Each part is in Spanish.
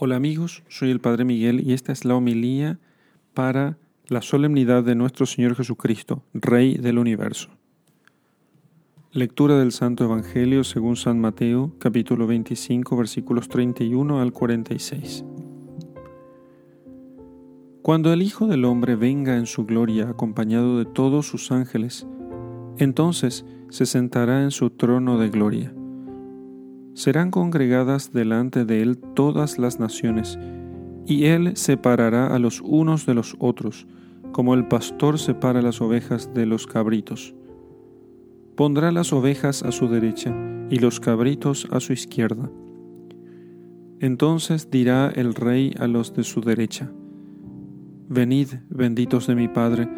Hola amigos, soy el Padre Miguel y esta es la homilía para la solemnidad de nuestro Señor Jesucristo, Rey del universo. Lectura del Santo Evangelio según San Mateo, capítulo 25, versículos 31 al 46. Cuando el Hijo del Hombre venga en su gloria acompañado de todos sus ángeles, entonces se sentará en su trono de gloria serán congregadas delante de él todas las naciones, y él separará a los unos de los otros, como el pastor separa las ovejas de los cabritos. Pondrá las ovejas a su derecha y los cabritos a su izquierda. Entonces dirá el rey a los de su derecha, Venid, benditos de mi Padre,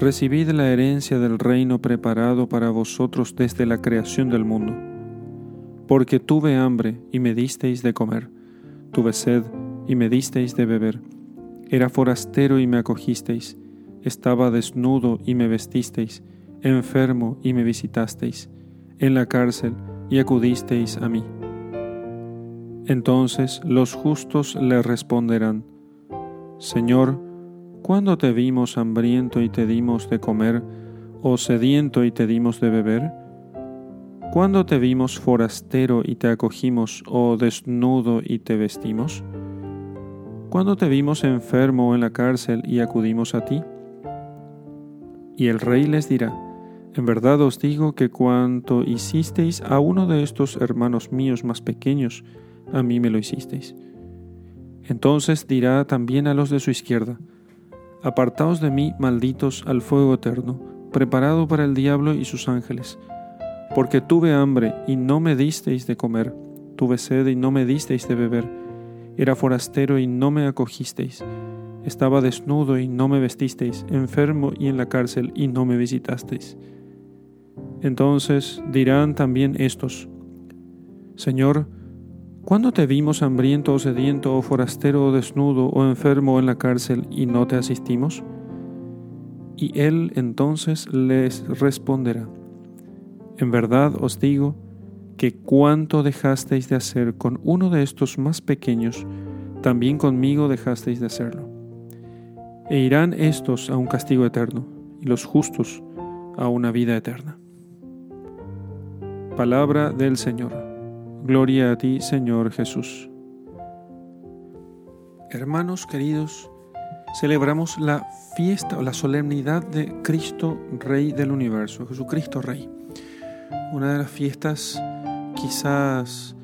recibid la herencia del reino preparado para vosotros desde la creación del mundo porque tuve hambre y me disteis de comer, tuve sed y me disteis de beber, era forastero y me acogisteis, estaba desnudo y me vestisteis, enfermo y me visitasteis, en la cárcel y acudisteis a mí. Entonces los justos le responderán, Señor, ¿cuándo te vimos hambriento y te dimos de comer, o sediento y te dimos de beber? ¿Cuándo te vimos forastero y te acogimos, o desnudo y te vestimos? ¿Cuándo te vimos enfermo en la cárcel y acudimos a ti? Y el rey les dirá, en verdad os digo que cuanto hicisteis a uno de estos hermanos míos más pequeños, a mí me lo hicisteis. Entonces dirá también a los de su izquierda, Apartaos de mí, malditos, al fuego eterno, preparado para el diablo y sus ángeles porque tuve hambre y no me disteis de comer, tuve sed y no me disteis de beber, era forastero y no me acogisteis, estaba desnudo y no me vestisteis, enfermo y en la cárcel y no me visitasteis. Entonces dirán también estos, Señor, ¿cuándo te vimos hambriento o sediento o forastero o desnudo o enfermo en la cárcel y no te asistimos? Y él entonces les responderá, en verdad os digo que cuanto dejasteis de hacer con uno de estos más pequeños, también conmigo dejasteis de hacerlo. E irán estos a un castigo eterno, y los justos a una vida eterna. Palabra del Señor. Gloria a ti, Señor Jesús. Hermanos queridos, celebramos la fiesta o la solemnidad de Cristo, Rey del universo, Jesucristo Rey una de las fiestas quizás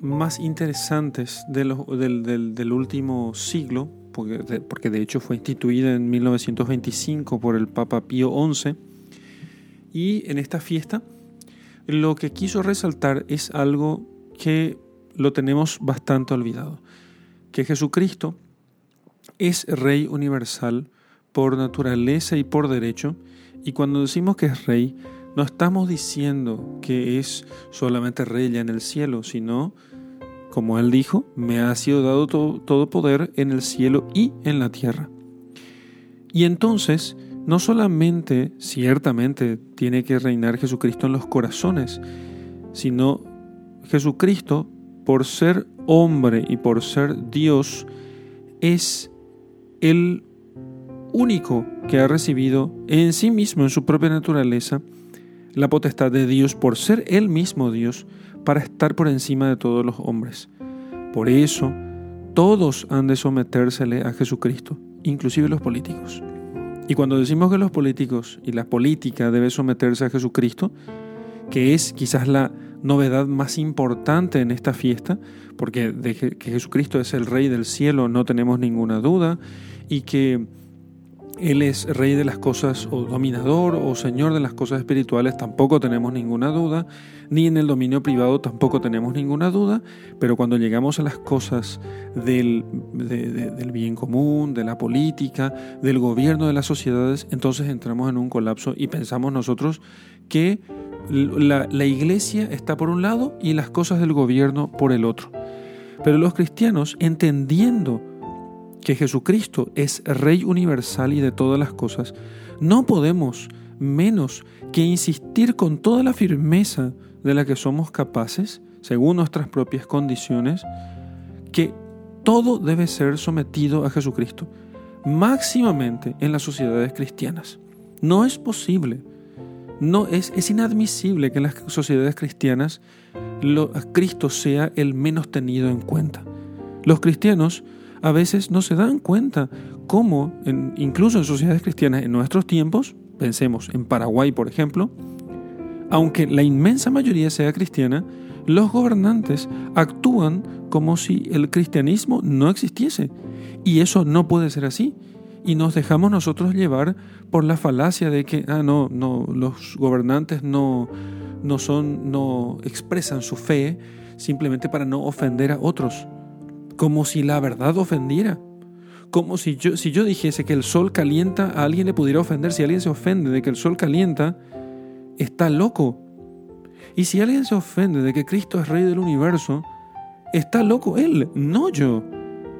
más interesantes del, último siglo, porque de, porque de hecho fue instituida en 1925 por el Papa Pío XI, y en esta fiesta lo que quiso resaltar es algo que lo tenemos bastante olvidado, que Jesucristo es Rey universal por naturaleza y por derecho, y cuando decimos que es rey, no estamos diciendo que es solamente rey ya en el cielo, sino, como él dijo, me ha sido dado todo, poder en el cielo y en la tierra. Y entonces, no solamente, ciertamente, tiene que reinar Jesucristo en los corazones, sino Jesucristo, por ser hombre y por ser Dios, es el único que ha recibido en sí mismo, en su propia naturaleza, la potestad de Dios por ser Él mismo Dios, para estar por encima de todos los hombres. Por eso, todos han de sometérsele a Jesucristo, inclusive los políticos. Y cuando decimos que los políticos y la política debe someterse a Jesucristo, que es quizás la novedad más importante en esta fiesta, porque de que Jesucristo es el Rey del cielo no tenemos ninguna duda, y que él es rey de las cosas o dominador o señor de las cosas espirituales, tampoco tenemos ninguna duda, ni en el dominio privado tampoco tenemos ninguna duda, pero cuando llegamos a las cosas del, bien común, de la política, del gobierno de las sociedades, entonces entramos en un colapso y pensamos nosotros que la iglesia está por un lado y las cosas del gobierno por el otro. Pero los cristianos, entendiendo que Jesucristo es Rey universal y de todas las cosas, no podemos menos que insistir con toda la firmeza de la que somos capaces, según nuestras propias condiciones, que todo debe ser sometido a Jesucristo, máximamente en las sociedades cristianas. No es posible, no es, es inadmisible que en las sociedades cristianas Cristo sea el menos tenido en cuenta. Los cristianos a veces no se dan cuenta cómo, incluso en sociedades cristianas en nuestros tiempos, pensemos en Paraguay por ejemplo, aunque la inmensa mayoría sea cristiana, los gobernantes actúan como si el cristianismo no existiese. Y eso no puede ser así. Y nos dejamos nosotros llevar por la falacia de que, ah, no, no, los gobernantes no, no son, no expresan su fe simplemente para no ofender a otros como si la verdad ofendiera. Como si yo, si yo dijese que el sol calienta, a alguien le pudiera ofender. Si alguien se ofende de que el sol calienta, está loco. Y si alguien se ofende de que Cristo es Rey del universo, está loco él, no yo.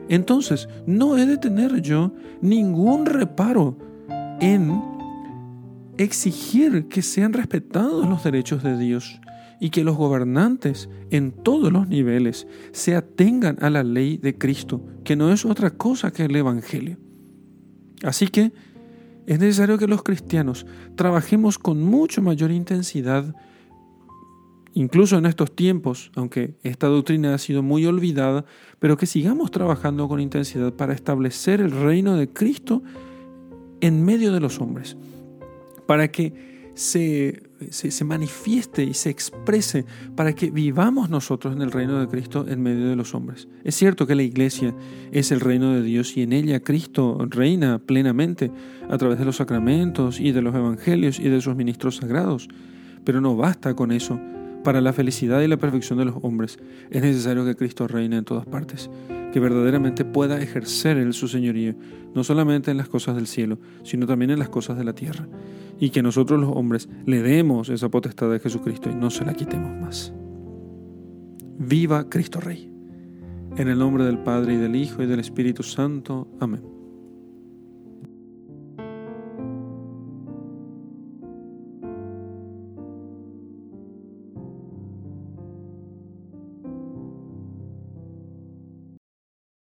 Entonces, no he de tener yo ningún reparo en exigir que sean respetados los derechos de Dios y que los gobernantes en todos los niveles se atengan a la ley de Cristo, que no es otra cosa que el Evangelio. Así que es necesario que los cristianos trabajemos con mucho mayor intensidad, incluso en estos tiempos, aunque esta doctrina ha sido muy olvidada, pero que sigamos trabajando con intensidad para establecer el reino de Cristo en medio de los hombres, para que se, se, manifieste y se exprese para que vivamos nosotros en el reino de Cristo en medio de los hombres. Es cierto que la iglesia es el reino de Dios y en ella Cristo reina plenamente a través de los sacramentos y de los evangelios y de sus ministros sagrados, pero no basta con eso. Para la felicidad y la perfección de los hombres es necesario que Cristo reine en todas partes, que verdaderamente pueda ejercer el su señorío, no solamente en las cosas del cielo, sino también en las cosas de la tierra y que nosotros los hombres le demos esa potestad de Jesucristo y no se la quitemos más. Viva Cristo Rey. En el nombre del Padre y del Hijo y del Espíritu Santo. Amén.